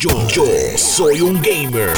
Yo, yo soy un gamer.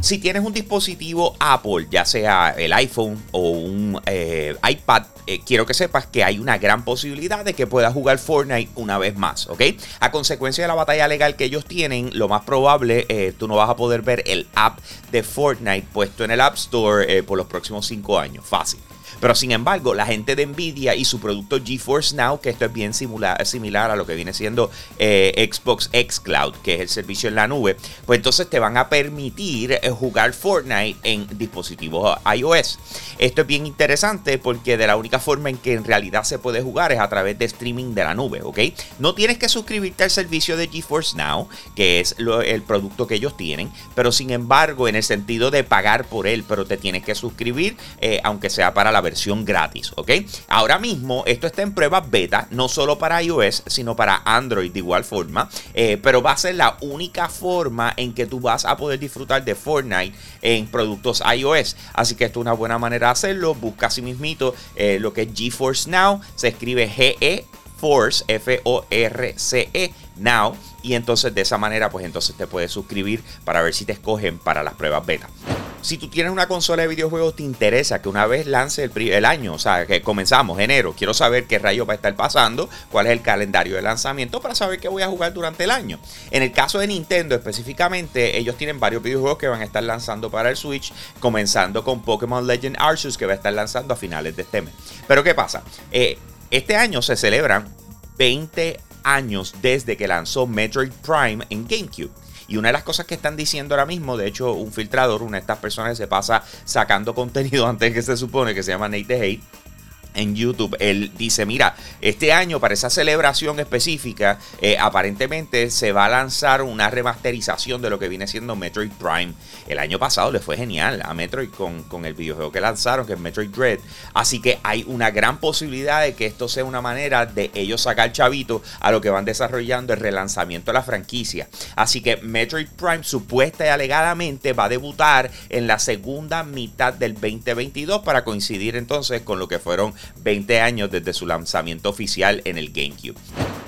Si tienes un dispositivo Apple, ya sea el iPhone o un eh, iPad, eh, quiero que sepas que hay una gran posibilidad de que puedas jugar Fortnite una vez más, ¿ok? A consecuencia de la batalla legal que ellos tienen, lo más probable, eh, tú no vas a poder ver el app de Fortnite puesto en el App Store por los próximos 5 años. Fácil. Pero sin embargo, la gente de Nvidia y su producto GeForce Now, que esto es bien similar, similar a lo que viene siendo eh, Xbox X Cloud, que es el servicio en la nube, pues entonces te van a permitir eh, jugar Fortnite en dispositivos iOS. Esto es bien interesante porque de la única forma en que en realidad se puede jugar es a través de streaming de la nube, ¿ok? No tienes que suscribirte al servicio de GeForce Now, que es el producto que ellos tienen, pero sin embargo, en el sentido de pagar por él, pero te tienes que suscribir, eh, aunque sea para la versión gratis, ¿ok? Ahora mismo esto está en prueba beta, no solo para iOS, sino para Android de igual forma, eh, pero va a ser la única forma en que tú vas a poder disfrutar de Fortnite en productos iOS. Así que esto es una buena manera de hacerlo. Busca así mismito eh, lo que es GeForce Now, se escribe GE Force, F-O-R-C-E, Now. Y entonces de esa manera, pues entonces te puedes suscribir para ver si te escogen para las pruebas beta si tú tienes una consola de videojuegos, te interesa que una vez lance el, año, o sea, que comenzamos enero, quiero saber qué rayos va a estar pasando, cuál es el calendario de lanzamiento para saber qué voy a jugar durante el año. En el caso de Nintendo específicamente, ellos tienen varios videojuegos que van a estar lanzando para el Switch, comenzando con Pokémon Legend Arceus que va a estar lanzando a finales de este mes. Pero ¿qué pasa? Eh, este año se celebran 20 años desde que lanzó Metroid Prime en GameCube. Y una de las cosas que están diciendo ahora mismo, de hecho, un filtrador, una de estas personas se pasa sacando contenido antes que se supone que se llama Nate Hate en YouTube, él dice, mira, este año para esa celebración específica, eh, aparentemente se va a lanzar una remasterización de lo que viene siendo Metroid Prime. El año pasado le fue genial a Metroid con, con el videojuego que lanzaron, que es Metroid Dread. Así que hay una gran posibilidad de que esto sea una manera de ellos sacar chavito a lo que van desarrollando el relanzamiento de la franquicia. Así que Metroid Prime supuesta y alegadamente va a debutar en la segunda mitad del 2022 para coincidir entonces con lo que fueron 20 años desde su lanzamiento oficial en el GameCube.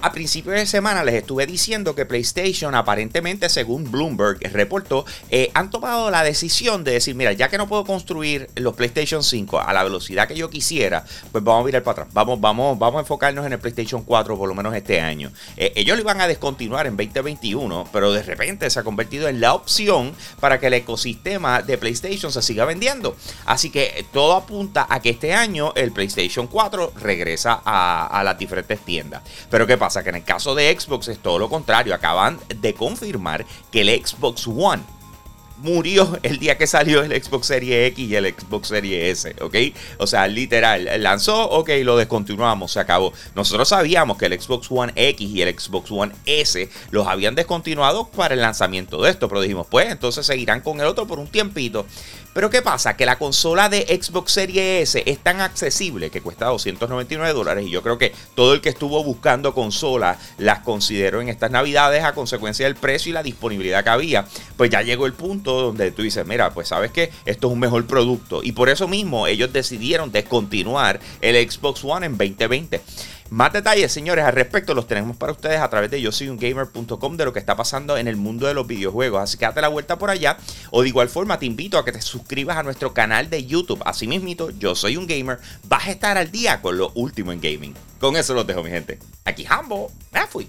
A principios de semana les estuve diciendo que PlayStation aparentemente, según Bloomberg reportó, eh, han tomado la decisión de decir, mira, ya que no puedo construir los PlayStation 5 a la velocidad que yo quisiera, pues vamos a mirar para atrás. Vamos, vamos, vamos a enfocarnos en el PlayStation 4 por lo menos este año. Eh, ellos lo iban a descontinuar en 2021, pero de repente se ha convertido en la opción para que el ecosistema de PlayStation se siga vendiendo. Así que todo apunta a que este año el PlayStation 4 regresa a las diferentes tiendas. Pero ¿qué pasa? Pasa? Que en el caso de Xbox es todo lo contrario. Acaban de confirmar que el Xbox One murió el día que salió el Xbox Series X y el Xbox Series S, ¿ok? O sea, literal, lanzó, ok, lo descontinuamos, se acabó. Nosotros sabíamos que el Xbox One X y el Xbox One S los habían descontinuado para el lanzamiento de esto, pero dijimos, pues entonces seguirán con el otro por un tiempito. Pero ¿qué pasa? Que la consola de Xbox Series S es tan accesible que cuesta 299 dólares y yo creo que todo el que estuvo buscando consolas las consideró en estas navidades a consecuencia del precio y la disponibilidad que había. Pues ya llegó el punto donde tú dices, mira, pues sabes que esto es un mejor producto y por eso mismo ellos decidieron descontinuar el Xbox One en 2020. Más detalles, señores, al respecto los tenemos para ustedes a través de yo soy un gamer.com de lo que está pasando en el mundo de los videojuegos. Así que date la vuelta por allá. O de igual forma, te invito a que te suscribas a nuestro canal de YouTube. Así yo soy un gamer. Vas a estar al día con lo último en gaming. Con eso los dejo, mi gente. Aquí Hambo, me fui.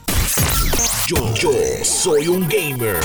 Yo, soy un gamer.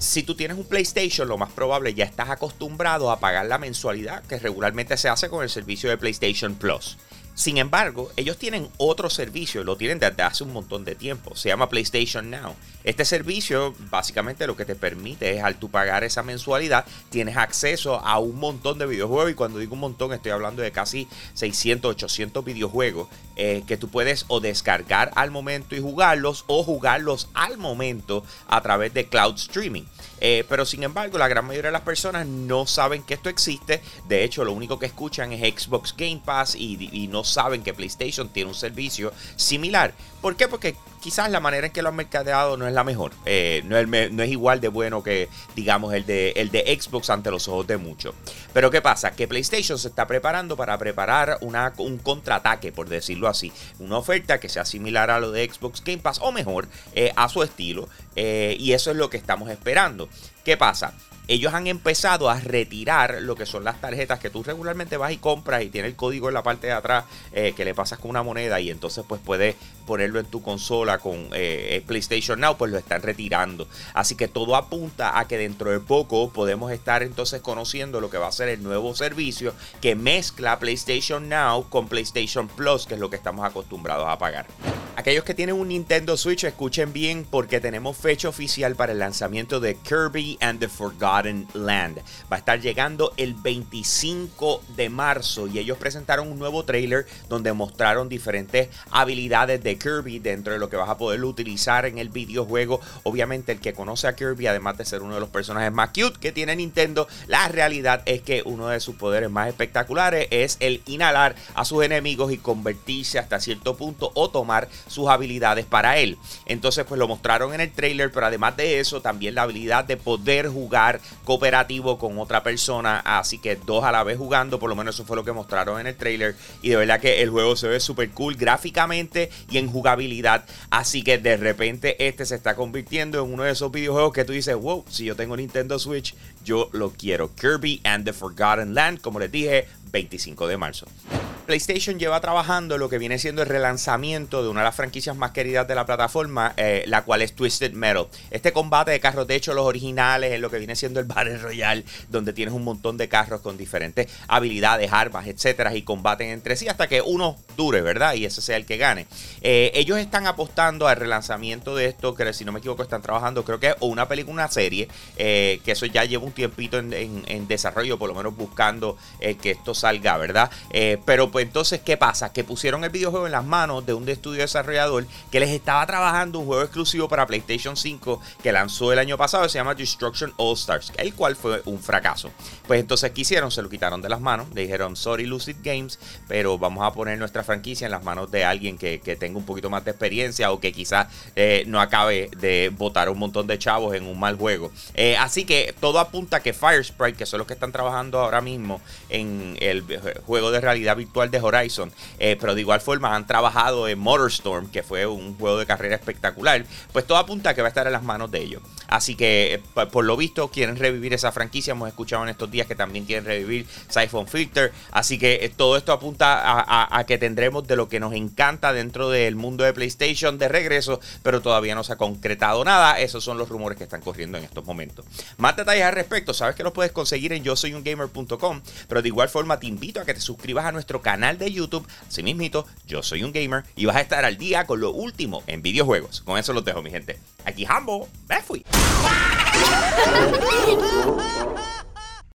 Si tú tienes un PlayStation, lo más probable ya estás acostumbrado a pagar la mensualidad que regularmente se hace con el servicio de PlayStation Plus. Sin embargo, ellos tienen otro servicio, lo tienen desde hace un montón de tiempo. Se llama PlayStation Now. Este servicio básicamente lo que te permite es al tú pagar esa mensualidad, tienes acceso a un montón de videojuegos y cuando digo un montón estoy hablando de casi 600, 800 videojuegos eh, que tú puedes o descargar al momento y jugarlos o jugarlos al momento a través de cloud streaming. Eh, pero sin embargo, la gran mayoría de las personas no saben que esto existe. De hecho, lo único que escuchan es Xbox Game Pass y, no saben que PlayStation tiene un servicio similar. ¿Por qué? Porque quizás la manera en que lo han mercadeado no es la mejor. Eh, no, es, igual de bueno que, digamos, el de, Xbox ante los ojos de muchos. Pero ¿qué pasa? Que PlayStation se está preparando para preparar una, un contraataque, por decirlo así. Una oferta que sea similar a lo de Xbox Game Pass o mejor, eh, a su estilo. y eso es lo que estamos esperando. ¿Qué pasa? ellos han empezado a retirar lo que son las tarjetas que tú regularmente vas y compras y tiene el código en la parte de atrás eh, que le pasas con una moneda y entonces pues puedes ponerlo en tu consola con eh, PlayStation Now, pues lo están retirando. Así que todo apunta a que dentro de poco podemos estar entonces conociendo lo que va a ser el nuevo servicio que mezcla PlayStation Now con PlayStation Plus, que es lo que estamos acostumbrados a pagar. Aquellos que tienen un Nintendo Switch, escuchen bien porque tenemos fecha oficial para el lanzamiento de Kirby and the Forgotten Land. Va a estar llegando el 25 de marzo y ellos presentaron un nuevo trailer donde mostraron diferentes habilidades de Kirby dentro de lo que vas a poder utilizar en el videojuego. Obviamente el que conoce a Kirby, además de ser uno de los personajes más cute que tiene Nintendo, la realidad es que uno de sus poderes más espectaculares es el inhalar a sus enemigos y convertirse hasta cierto punto o tomar sus habilidades para él. Entonces, pues lo mostraron en el trailer, pero además de eso, también la habilidad de poder jugar cooperativo con otra persona, así que dos a la vez jugando, por lo menos eso fue lo que mostraron en el trailer. Y de verdad que el juego se ve súper cool gráficamente y en jugabilidad, así que de repente este se está convirtiendo en uno de esos videojuegos que tú dices, wow, si yo tengo Nintendo Switch, yo lo quiero. Kirby and the Forgotten Land, como les dije, 25 de marzo. PlayStation lleva trabajando lo que viene siendo el relanzamiento de una de las franquicias más queridas de la plataforma, eh, la cual es Twisted Metal. Este combate de carros, de hecho, los originales, es lo que viene siendo el Battle Royale, donde tienes un montón de carros con diferentes habilidades, armas, etcétera, y combaten entre sí hasta que uno dure, ¿verdad? Y ese sea el que gane. Eh, ellos están apostando al relanzamiento de esto, que si no me equivoco, están trabajando, creo que una película, una serie, eh, que eso ya lleva un tiempito en, desarrollo, por lo menos buscando que esto salga, ¿verdad? pero pues entonces, ¿qué pasa? Que pusieron el videojuego en las manos de un estudio desarrollador que les estaba trabajando un juego exclusivo para PlayStation 5 que lanzó el año pasado, se llama Destruction All Stars, el cual fue un fracaso. Pues entonces, ¿qué hicieron? Se lo quitaron de las manos, le dijeron, sorry Lucid Games, pero vamos a poner nuestra franquicia en las manos de alguien que, tenga un poquito más de experiencia o que quizás eh, no acabe de botar un montón de chavos en un mal juego. Eh, así que todo apunta a que Firesprite, que son los que están trabajando ahora mismo en el juego de realidad virtual de Horizon, eh, pero de igual forma han trabajado en Motorstorm, que fue un juego de carrera espectacular, pues todo apunta a que va a estar en las manos de ellos. Así que, eh, por lo visto, quieren revivir esa franquicia. Hemos escuchado en estos días que también quieren revivir Siphon Filter. Así que eh, todo esto apunta a, que tendremos de lo que nos encanta dentro del mundo de PlayStation de regreso, pero todavía no se ha concretado nada. Esos son los rumores que están corriendo en estos momentos. Más detalles al respecto, sabes que los puedes conseguir en yo pero de igual forma te invito a que te suscribas a nuestro canal de YouTube. Así mismito, yo soy un gamer y vas a estar al día con lo último en videojuegos. Con eso los dejo, mi gente. Aquí Hambo, me fui.